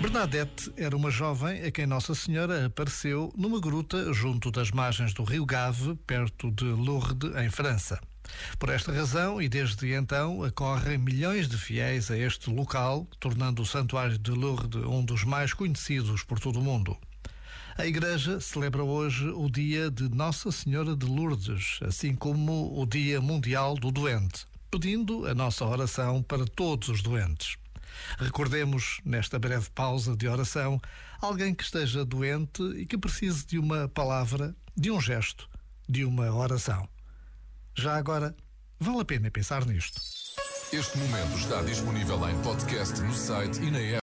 Bernadette era uma jovem a quem Nossa Senhora apareceu numa gruta junto das margens do rio Gave, perto de Lourdes, em França. Por esta razão, e desde então, acorrem milhões de fiéis a este local, tornando o Santuário de Lourdes um dos mais conhecidos por todo o mundo. A Igreja celebra hoje o dia de Nossa Senhora de Lourdes, assim como o Dia Mundial do Doente, pedindo a nossa oração para todos os doentes. Recordemos, nesta breve pausa de oração, alguém que esteja doente e que precise de uma palavra, de um gesto, de uma oração. Já agora, vale a pena pensar nisto. Este momento está disponível em podcast no site e na app.